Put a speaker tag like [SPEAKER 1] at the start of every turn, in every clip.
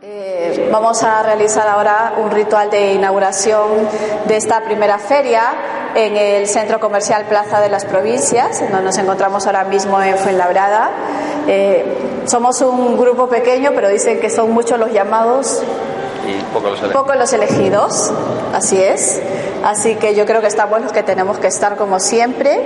[SPEAKER 1] Eh, vamos a realizar ahora un ritual de inauguración de esta primera feria en el Centro Comercial Plaza de las Provincias, donde nos encontramos ahora mismo en Fuenlabrada. Eh, somos un grupo pequeño, pero dicen que son muchos los llamados
[SPEAKER 2] y poco los.
[SPEAKER 1] Poco los elegidos, así es. Así que yo creo que estamos los que tenemos que estar como siempre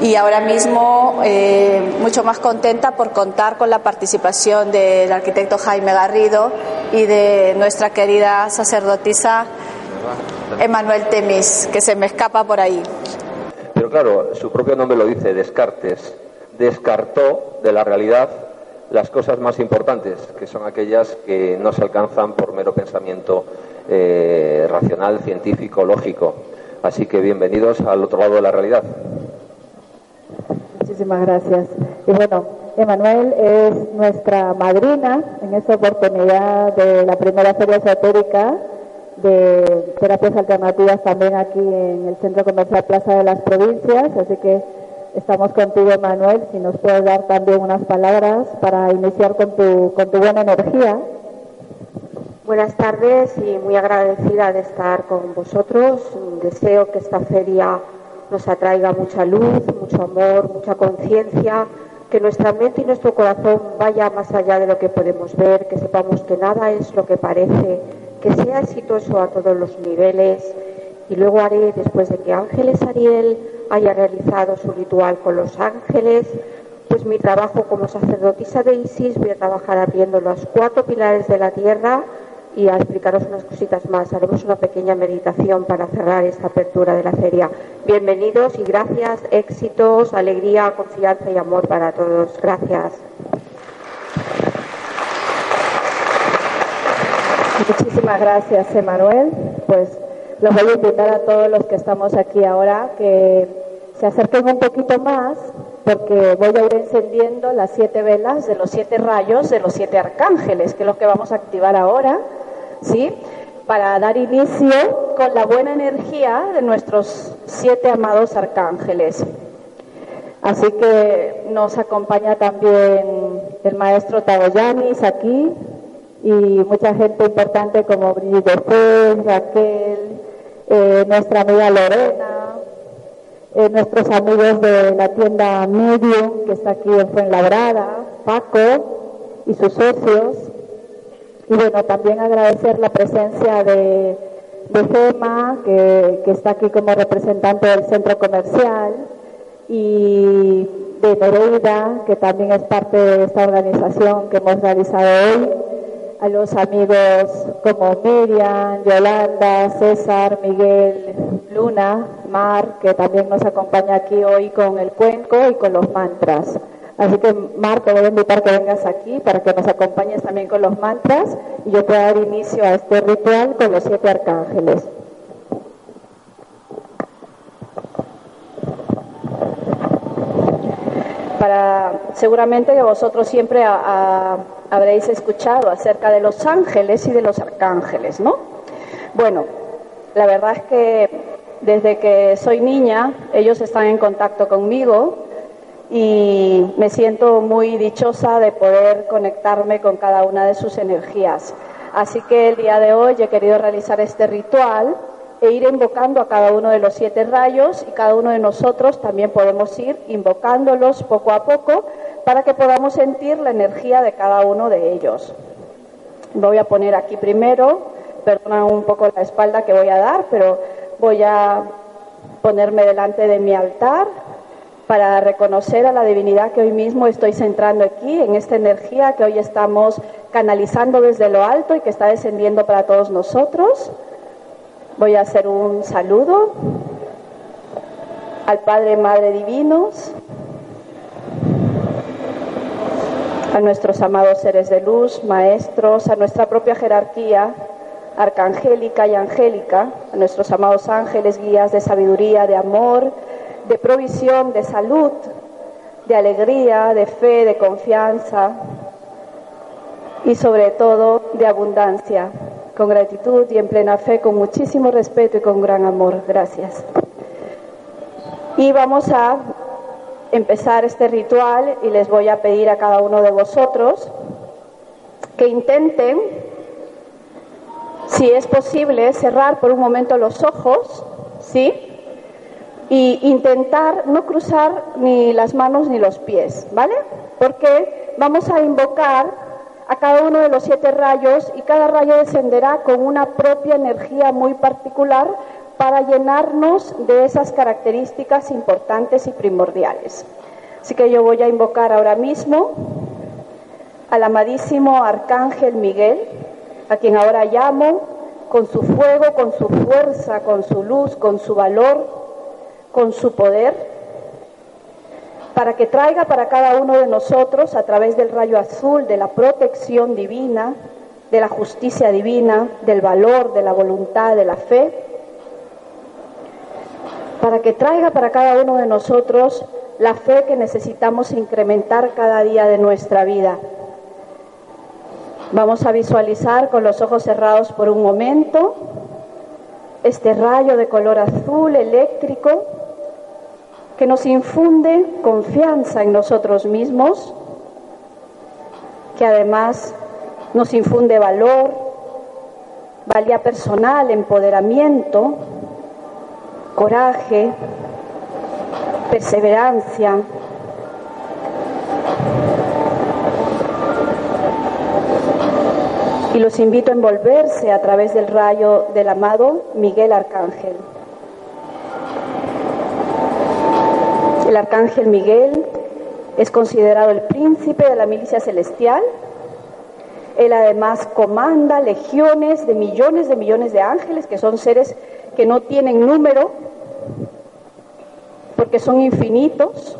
[SPEAKER 1] y ahora mismo eh, mucho más contenta por contar con la participación del arquitecto Jaime Garrido y de nuestra querida sacerdotisa Emanuel Temis, que se me escapa por ahí.
[SPEAKER 3] Pero claro, su propio nombre lo dice, Descartes. Descartó de la realidad las cosas más importantes, que son aquellas que no se alcanzan por mero pensamiento eh, racional, científico, lógico. Así que bienvenidos al otro lado de la realidad.
[SPEAKER 4] Muchísimas gracias. Y bueno, Emanuel es nuestra madrina en esta oportunidad de la primera feria esotérica de terapias alternativas también aquí en el Centro Comercial Plaza de las Provincias. Así que estamos contigo, Emanuel, si nos puedes dar también unas palabras para iniciar con tu, con tu buena energía.
[SPEAKER 5] Buenas tardes y muy agradecida de estar con vosotros. Deseo que esta feria nos atraiga mucha luz, mucho amor, mucha conciencia, que nuestra mente y nuestro corazón vaya más allá de lo que podemos ver, que sepamos que nada es lo que parece, que sea exitoso a todos los niveles. Y luego haré, después de que Ángeles Ariel haya realizado su ritual con los ángeles, pues mi trabajo como sacerdotisa de Isis, voy a trabajar abriendo los cuatro pilares de la tierra y a explicaros unas cositas más. Haremos una pequeña meditación para cerrar esta apertura de la feria. Bienvenidos y gracias, éxitos, alegría, confianza y amor para todos. Gracias.
[SPEAKER 4] Muchísimas gracias, Emanuel. Pues los voy a invitar a todos los que estamos aquí ahora que se acerquen un poquito más porque voy a ir encendiendo las siete velas de los siete rayos de los siete arcángeles, que es lo que vamos a activar ahora, ¿sí? Para dar inicio con la buena energía de nuestros siete amados arcángeles. Así que nos acompaña también el maestro Tagoyanis aquí y mucha gente importante como Brigitte Fe, Raquel, eh, nuestra amiga Lorena, eh, nuestros amigos de la tienda Medium, que está aquí en Fuenlabrada, Paco y sus socios. Y bueno, también agradecer la presencia de, de FEMA, que, que está aquí como representante del centro comercial, y de Nereida, que también es parte de esta organización que hemos realizado hoy a los amigos como Miriam, Yolanda, César, Miguel, Luna, Mar, que también nos acompaña aquí hoy con el cuenco y con los mantras. Así que, Mar, te voy a invitar que vengas aquí para que nos acompañes también con los mantras y yo pueda dar inicio a este ritual con los siete arcángeles. Para, seguramente que vosotros siempre habréis escuchado acerca de los ángeles y de los arcángeles, ¿no? Bueno, la verdad es que desde que soy niña ellos están en contacto conmigo y me siento muy dichosa de poder conectarme con cada una de sus energías. Así que el día de hoy he querido realizar este ritual e ir invocando a cada uno de los siete rayos y cada uno de nosotros también podemos ir invocándolos poco a poco para que podamos sentir la energía de cada uno de ellos. Voy a poner aquí primero, perdona un poco la espalda que voy a dar, pero voy a ponerme delante de mi altar para reconocer a la divinidad que hoy mismo estoy centrando aquí, en esta energía que hoy estamos canalizando desde lo alto y que está descendiendo para todos nosotros. Voy a hacer un saludo al Padre Madre Divinos, a nuestros amados seres de luz, maestros, a nuestra propia jerarquía arcangélica y angélica, a nuestros amados ángeles, guías de sabiduría, de amor, de provisión, de salud, de alegría, de fe, de confianza y sobre todo de abundancia, con gratitud y en plena fe, con muchísimo respeto y con gran amor. Gracias. Y vamos a empezar este ritual y les voy a pedir a cada uno de vosotros que intenten, si es posible, cerrar por un momento los ojos, ¿sí? Y intentar no cruzar ni las manos ni los pies, ¿vale? Porque vamos a invocar a cada uno de los siete rayos y cada rayo descenderá con una propia energía muy particular para llenarnos de esas características importantes y primordiales. Así que yo voy a invocar ahora mismo al amadísimo Arcángel Miguel, a quien ahora llamo con su fuego, con su fuerza, con su luz, con su valor, con su poder, para que traiga para cada uno de nosotros, a través del rayo azul, de la protección divina, de la justicia divina, del valor, de la voluntad, de la fe, para que traiga para cada uno de nosotros la fe que necesitamos incrementar cada día de nuestra vida. Vamos a visualizar con los ojos cerrados por un momento este rayo de color azul eléctrico que nos infunde confianza en nosotros mismos, que además nos infunde valor, valía personal, empoderamiento, coraje, perseverancia. Y los invito a envolverse a través del rayo del amado Miguel Arcángel. El Arcángel Miguel es considerado el príncipe de la milicia celestial. Él además comanda legiones de millones de millones de ángeles, que son seres que no tienen número, porque son infinitos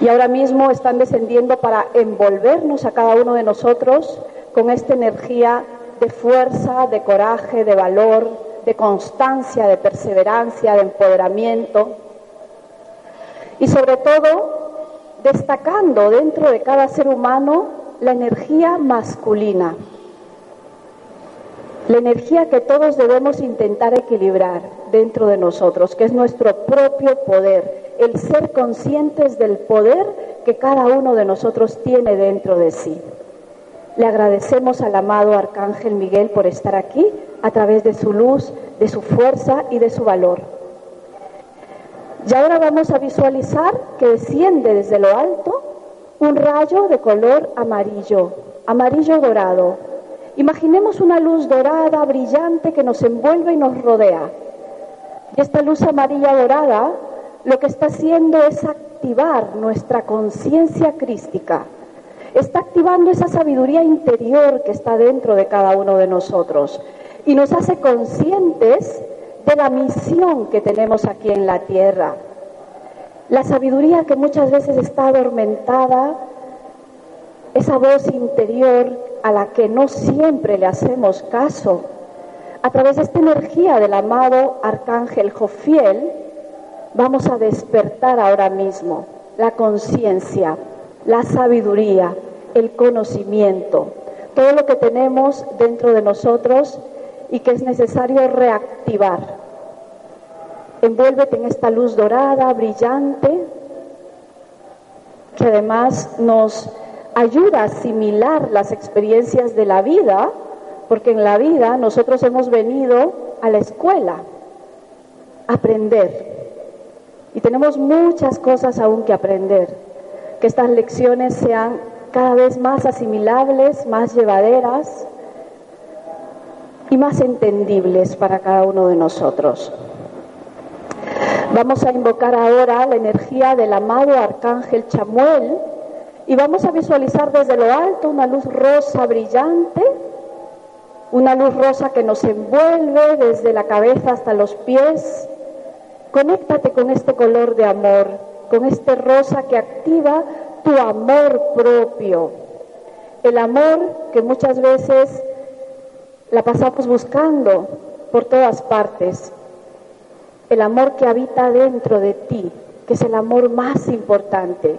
[SPEAKER 4] y ahora mismo están descendiendo para envolvernos a cada uno de nosotros con esta energía de fuerza, de coraje, de valor, de constancia, de perseverancia, de empoderamiento y sobre todo destacando dentro de cada ser humano la energía masculina, la energía que todos debemos intentar equilibrar dentro de nosotros, que es nuestro propio poder, el ser conscientes del poder que cada uno de nosotros tiene dentro de sí. Le agradecemos al amado Arcángel Miguel por estar aquí a través de su luz, de su fuerza y de su valor. Y ahora vamos a visualizar que desciende desde lo alto un rayo de color amarillo, amarillo dorado, Imaginemos una luz dorada, brillante, que nos envuelve y nos rodea. Y esta luz amarilla dorada lo que está haciendo es activar nuestra conciencia crística. Está activando esa sabiduría interior que está dentro de cada uno de nosotros y nos hace conscientes de la misión que tenemos aquí en la tierra. La sabiduría que muchas veces está adormentada, esa voz interior a la que no siempre le hacemos caso, a través de esta energía del amado Arcángel Jofiel, vamos a despertar ahora mismo la conciencia, la sabiduría, el conocimiento, todo lo que tenemos dentro de nosotros y que es necesario reactivar. Envuélvete en esta luz dorada, brillante, que además nos ayuda a asimilar las experiencias de la vida, porque en la vida nosotros hemos venido a la escuela a aprender y tenemos muchas cosas aún que aprender, que estas lecciones sean cada vez más asimilables, más llevaderas y más entendibles para cada uno de nosotros. Vamos a invocar ahora la energía del amado Arcángel Chamuel, y vamos a visualizar desde lo alto una luz rosa brillante, una luz rosa que nos envuelve desde la cabeza hasta los pies. Conéctate con este color de amor, con este rosa que activa tu amor propio. El amor que muchas veces la pasamos buscando por todas partes. El amor que habita dentro de ti, que es el amor más importante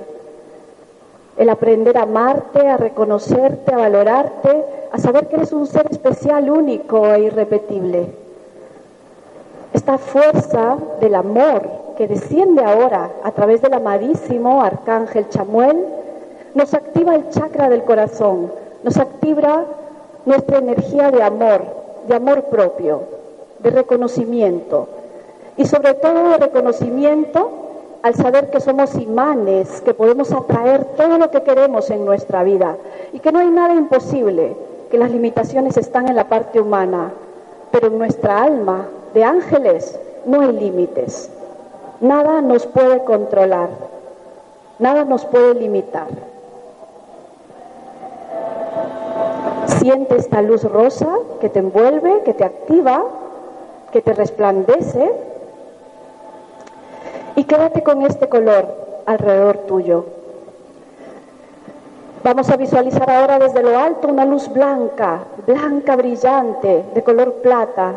[SPEAKER 4] el aprender a amarte, a reconocerte, a valorarte, a saber que eres un ser especial, único e irrepetible. Esta fuerza del amor que desciende ahora a través del amadísimo arcángel Chamuel, nos activa el chakra del corazón, nos activa nuestra energía de amor, de amor propio, de reconocimiento y sobre todo de reconocimiento al saber que somos imanes, que podemos atraer todo lo que queremos en nuestra vida y que no hay nada imposible, que las limitaciones están en la parte humana, pero en nuestra alma de ángeles no hay límites. Nada nos puede controlar, nada nos puede limitar. Siente esta luz rosa que te envuelve, que te activa, que te resplandece y quédate con este color alrededor tuyo. Vamos a visualizar ahora desde lo alto una luz blanca, blanca brillante, de color plata,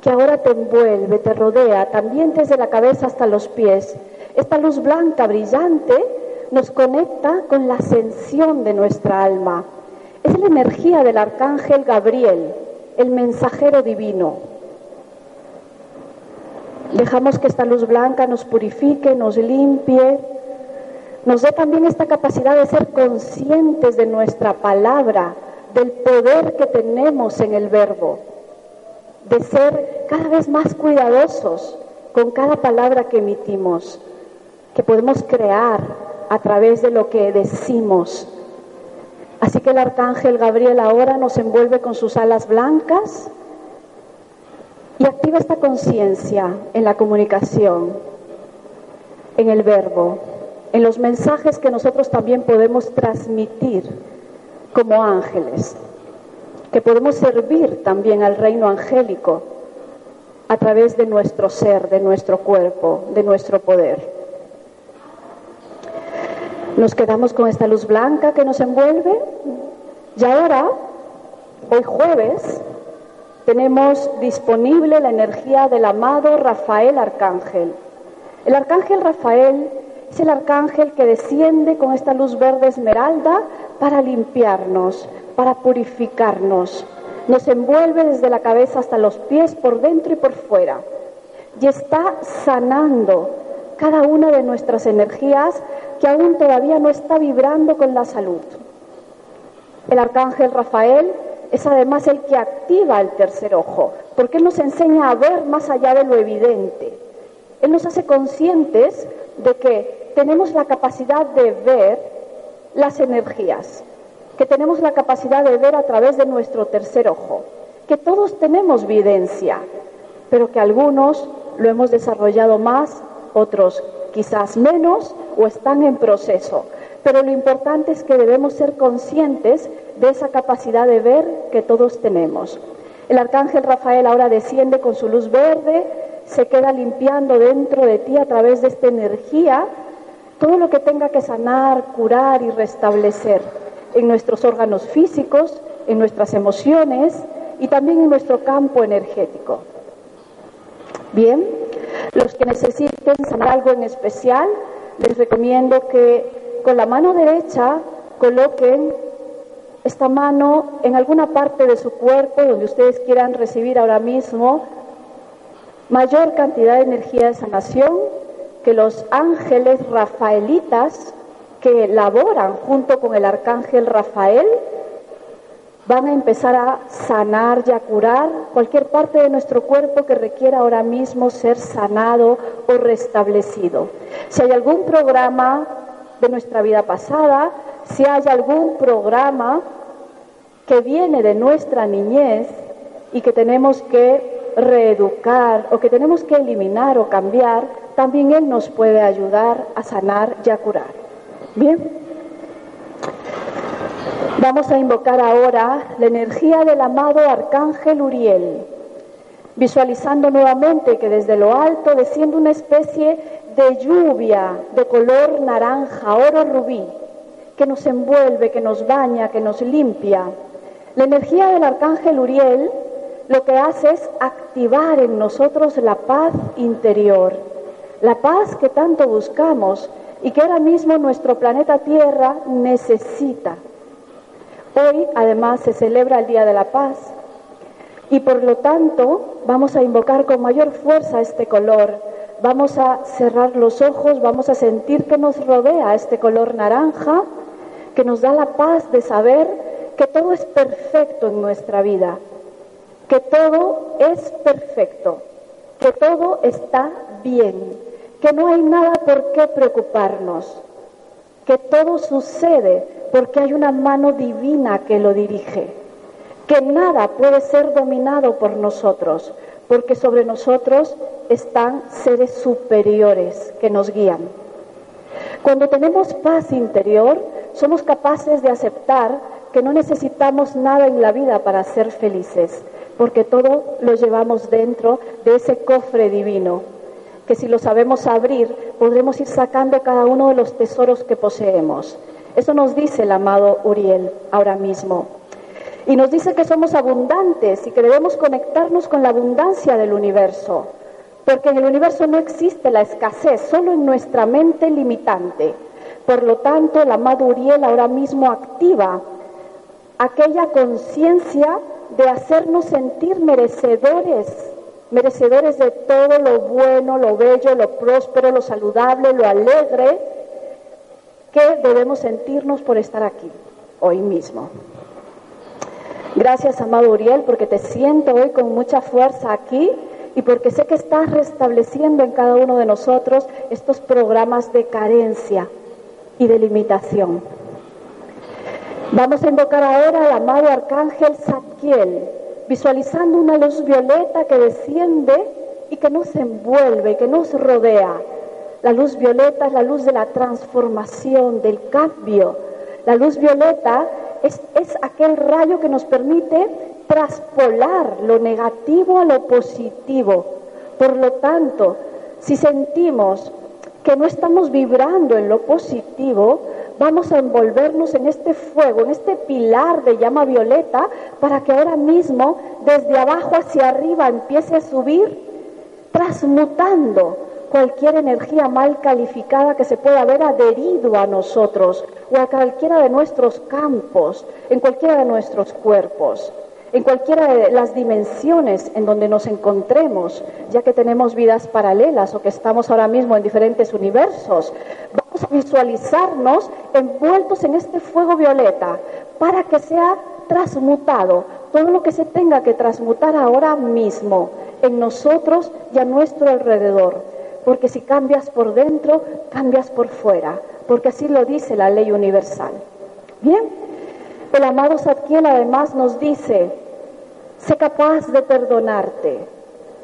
[SPEAKER 4] que ahora te envuelve, te rodea, también desde la cabeza hasta los pies. Esta luz blanca brillante nos conecta con la ascensión de nuestra alma. Es la energía del arcángel Gabriel, el mensajero divino. Dejamos que esta luz blanca nos purifique, nos limpie, nos dé también esta capacidad de ser conscientes de nuestra palabra, del poder que tenemos en el verbo, de ser cada vez más cuidadosos con cada palabra que emitimos, que podemos crear a través de lo que decimos. Así que el arcángel Gabriel ahora nos envuelve con sus alas blancas y activa esta conciencia en la comunicación, en el verbo, en los mensajes que nosotros también podemos transmitir como ángeles, que podemos servir también al reino angélico a través de nuestro ser, de nuestro cuerpo, de nuestro poder. Nos quedamos con esta luz blanca que nos envuelve y ahora, hoy jueves, tenemos disponible la energía del amado Rafael Arcángel. El Arcángel Rafael es el Arcángel que desciende con esta luz verde esmeralda para limpiarnos, para purificarnos. Nos envuelve desde la cabeza hasta los pies, por dentro y por fuera. Y está sanando cada una de nuestras energías que aún todavía no está vibrando con la salud. El Arcángel Rafael es además el que activa el tercer ojo, porque Él nos enseña a ver más allá de lo evidente. Él nos hace conscientes de que tenemos la capacidad de ver las energías, que tenemos la capacidad de ver a través de nuestro tercer ojo, que todos tenemos videncia, pero que algunos lo hemos desarrollado más, otros quizás menos o están en proceso. Pero lo importante es que debemos ser conscientes de esa capacidad de ver que todos tenemos. El arcángel Rafael ahora desciende con su luz verde, se queda limpiando dentro de ti a través de esta energía todo lo que tenga que sanar, curar y restablecer en nuestros órganos físicos, en nuestras emociones y también en nuestro campo energético. Bien, los que necesiten sanar algo en especial, les recomiendo que con la mano derecha coloquen esta mano en alguna parte de su cuerpo donde ustedes quieran recibir ahora mismo mayor cantidad de energía de sanación que los ángeles rafaelitas que laboran junto con el arcángel Rafael van a empezar a sanar y a curar cualquier parte de nuestro cuerpo que requiera ahora mismo ser sanado o restablecido. Si hay algún programa de nuestra vida pasada, si hay algún programa que viene de nuestra niñez y que tenemos que reeducar o que tenemos que eliminar o cambiar, también Él nos puede ayudar a sanar y a curar. Bien. Vamos a invocar ahora la energía del amado Arcángel Uriel, visualizando nuevamente que desde lo alto desciende una especie de lluvia de color naranja, oro rubí, que nos envuelve, que nos baña, que nos limpia la energía del arcángel Uriel lo que hace es activar en nosotros la paz interior, la paz que tanto buscamos y que ahora mismo nuestro planeta Tierra necesita. Hoy además se celebra el Día de la Paz. Y por lo tanto vamos a invocar con mayor fuerza este color. Vamos a cerrar los ojos, vamos a sentir que nos rodea este color naranja, que nos da la paz de saber que todo es perfecto en nuestra vida, que todo es perfecto, que todo está bien, que no hay nada por qué preocuparnos, que todo sucede porque hay una mano divina que lo dirige, que nada puede ser dominado por nosotros, porque sobre nosotros están seres superiores que nos guían. Cuando tenemos paz interior, somos capaces de aceptar que no necesitamos nada en la vida para ser felices, porque todo lo llevamos dentro de ese cofre divino, que si lo sabemos abrir, podremos ir sacando cada uno de los tesoros que poseemos. Eso nos dice el amado Uriel ahora mismo. Y nos dice que somos abundantes y que debemos conectarnos con la abundancia del universo, porque en el universo no existe la escasez, solo en nuestra mente limitante. Por lo tanto, el amado Uriel ahora mismo activa aquella conciencia de hacernos sentir merecedores, merecedores de todo lo bueno, lo bello, lo próspero, lo saludable, lo alegre, que debemos sentirnos por estar aquí, hoy mismo. Gracias, amado Uriel, porque te siento hoy con mucha fuerza aquí y porque sé que estás restableciendo en cada uno de nosotros estos programas de carencia y de limitación. Vamos a invocar ahora al amado arcángel Zadkiel, visualizando una luz violeta que desciende y que nos envuelve que nos rodea. La luz violeta es la luz de la transformación, del cambio. La luz violeta es, es aquel rayo que nos permite traspolar lo negativo a lo positivo. Por lo tanto, si sentimos que no estamos vibrando en lo positivo, vamos a envolvernos en este fuego, en este pilar de llama violeta, para que ahora mismo desde abajo hacia arriba empiece a subir, transmutando cualquier energía mal calificada que se pueda haber adherido a nosotros o a cualquiera de nuestros campos, en cualquiera de nuestros cuerpos en cualquiera de las dimensiones en donde nos encontremos, ya que tenemos vidas paralelas o que estamos ahora mismo en diferentes universos, visualizarnos envueltos en este fuego violeta para que sea transmutado todo lo que se tenga que transmutar ahora mismo en nosotros y a nuestro alrededor. Porque si cambias por dentro, cambias por fuera, porque así lo dice la ley universal. Bien, el amado Satkiel además nos dice, sé capaz de perdonarte,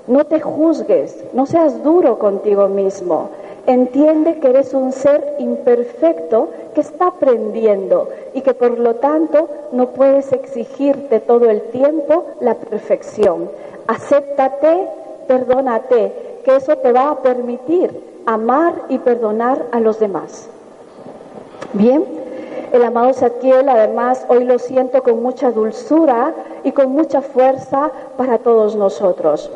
[SPEAKER 4] no te juzgues, no seas duro contigo mismo, entiende que eres un ser imperfecto que está aprendiendo y que por lo tanto no puedes exigirte todo el tiempo la perfección. Acéptate, perdónate, que eso te va a permitir amar y perdonar a los demás. Bien, el amado Satiel, además, hoy lo siento con mucha dulzura y con mucha fuerza para todos nosotros.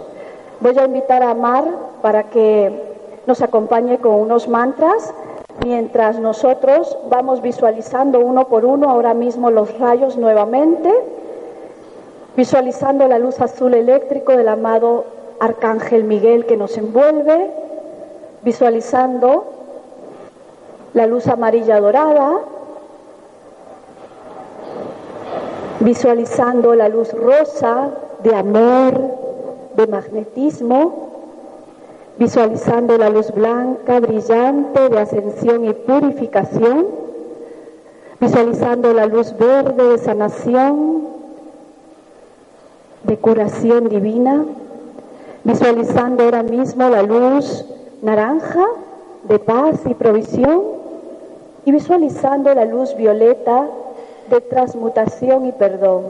[SPEAKER 4] Voy a invitar a Mar para que nos acompañe con unos mantras mientras nosotros vamos visualizando uno por uno ahora mismo los rayos nuevamente, visualizando la luz azul eléctrico del amado Arcángel Miguel que nos envuelve, visualizando la luz amarilla dorada, visualizando la luz rosa de amor, de magnetismo, visualizando la luz blanca, brillante, de ascensión y purificación, visualizando la luz verde de sanación, de curación divina, visualizando ahora mismo la luz naranja de paz y provisión y visualizando la luz violeta de transmutación y perdón.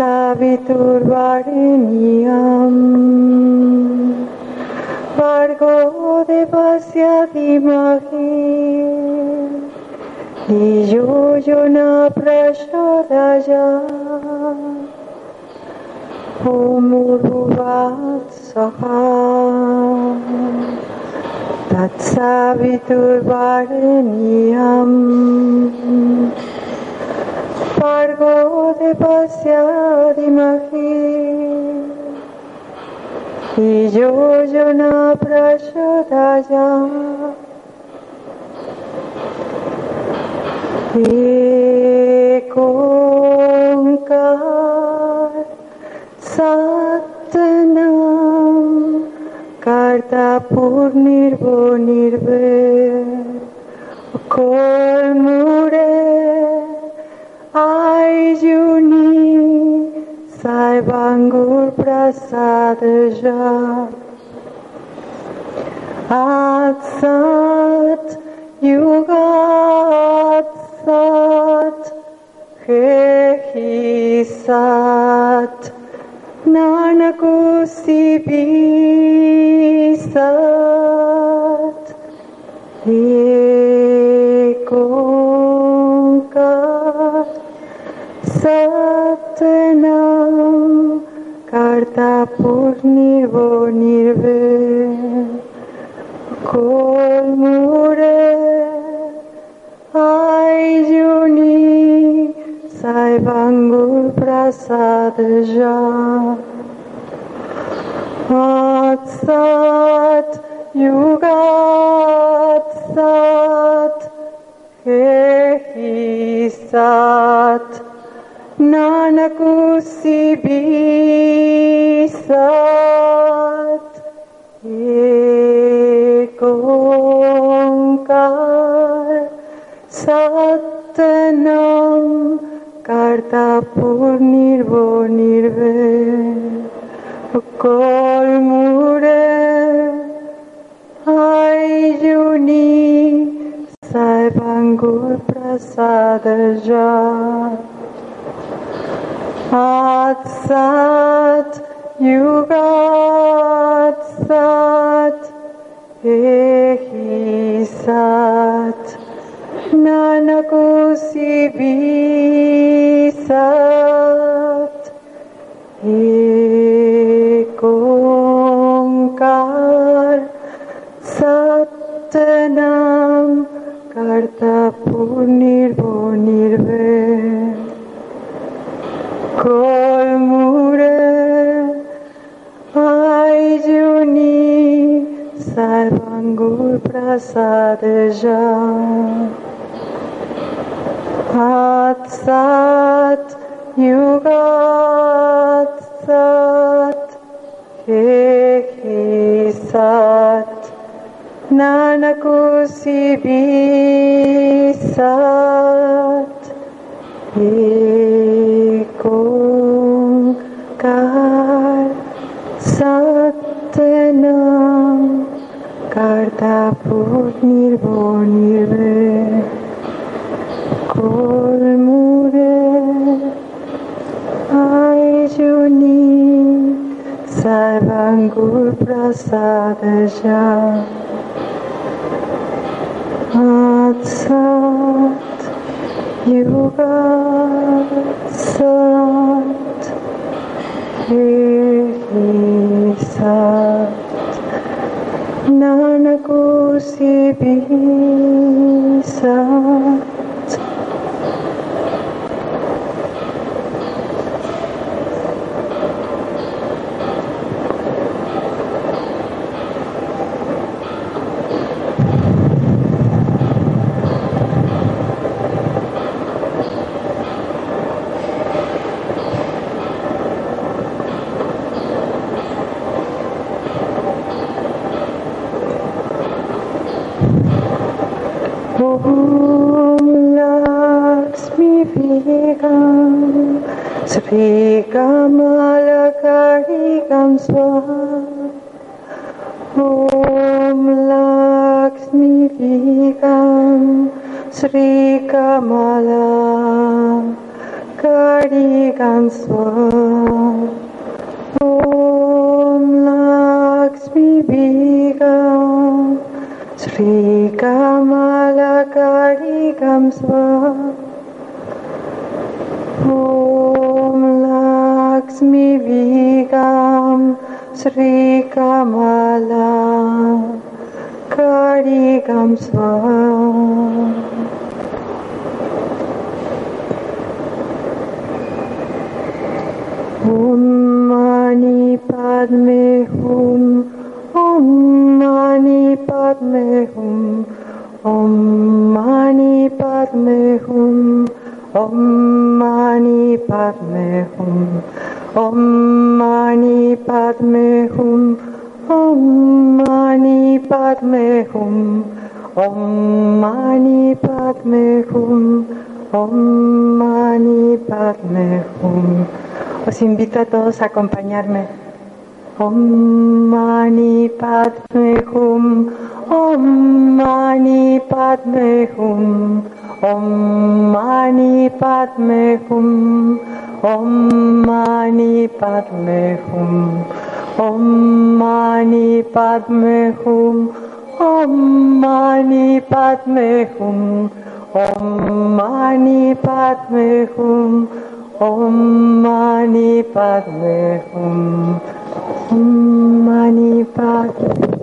[SPEAKER 6] Tatsaviturvarenyam Vargo Devasya Dimahi Niyojana Prashodaya Purvuvatsaha Tatsaviturvarenyam Vargo Devasya Dimahi Niyojana Prashodaya Ekonkar Satnam Karta Purnirvo Nirve. Kol Mure Ayuni Bangur Prasad Jha At Sat Yuga At Sat He Sat Nanakusi Bi Sat Ekonka Satna ta pornivo nirve colmure. Ai aijuni saibangul prasadja at sat yugat sat he sat Nanak सिबी सत एक ओंकार सतनम कर्तापुर निर्भो निर्भे কর মুরে আইজুনি সাইবাঙ্গুর প্রসাদ যা Ja Atsat Yugat Sat Ehi Sat. Eh, Nanakusi Sat sa deja Sat, yugatsat Kekisat Nanakusibisat Kekisat 사대자 아삿 유가삿 유 peace. श्रीगं श्रीकमलकारिकं स्वा। ॐ लक्ष्मीविगां श्रीकमला कारिकं स्वा। ॐ मणिपद्मे हुं Om Mani Padme Hum. Om Mani Padme Hum. Om Mani Padme Hum. Om Mani Padme Hum. Om Mani Padme Hum. Om Mani Padme Hum. Os invito a todos a acompañarme. ॐ मणि पद्मे हुम् ॐ मणि पद्मे हुम् ॐ मणि पद्मे हुम् ॐ मणि पद्मे हुम् ॐ मणि पद्मे हुम् ॐ मणि पद्मे हुम् ॐ मणि पद्मे हुम् ॐ मणि पद्मे हुम् Mani Padme